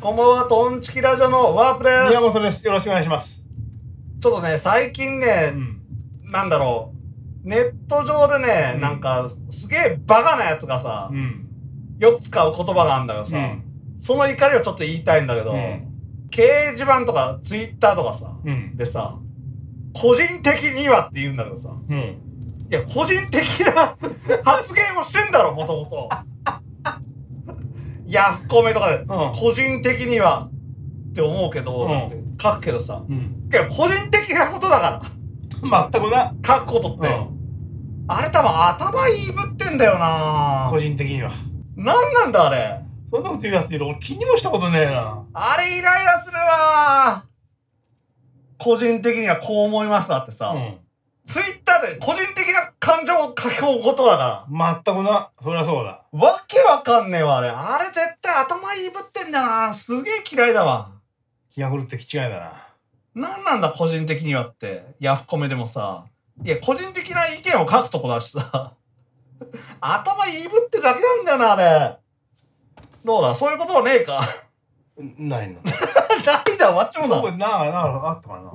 こんばんは、トンチキラジオのワープです。宮本です。よろしくお願いします。ちょっとね、最近ね、ん。なんだろう、ネット上でね、うんなんか、すげえバカなやつがさ、うん。よく使う言葉があるんだけどさ、その怒りをちょっと言いたいんだけど、うん掲示板とかツイッターとかさ、うん。でさ、個人的にはって言うんだけどさ、うん。いや、個人的な発言をしてんだろ、もともと。ヤフコメとかで、うん個人的にはって思うけど、書くけどさ、うん。いや、個人的なことだから、全くな。書くことって。あれ多分頭いいぶってんだよな個人的には。なんなんだあれ。そんなこと言うやついる。俺気にもしたことねえな。あれイライラするわ個人的にはこう思いますだってさ、うん。ツイッターで個人的な感情を書き込むことだから。全くな。そりゃそうだ。わけわかんねえわ、あれ。あれ絶対頭いいぶってんだよな。すげえ嫌いだわ。気が狂って気違いだな。なんなんだ、個人的にはって。ヤフコメでもさ。いや、個人的な意見を書くとこだしさ。頭いいぶってだけなんだよな、あれ。どうだ、そういうことはねえか？ないの。ないだ、終わっちゃうな。なあ、なあ、あったかな。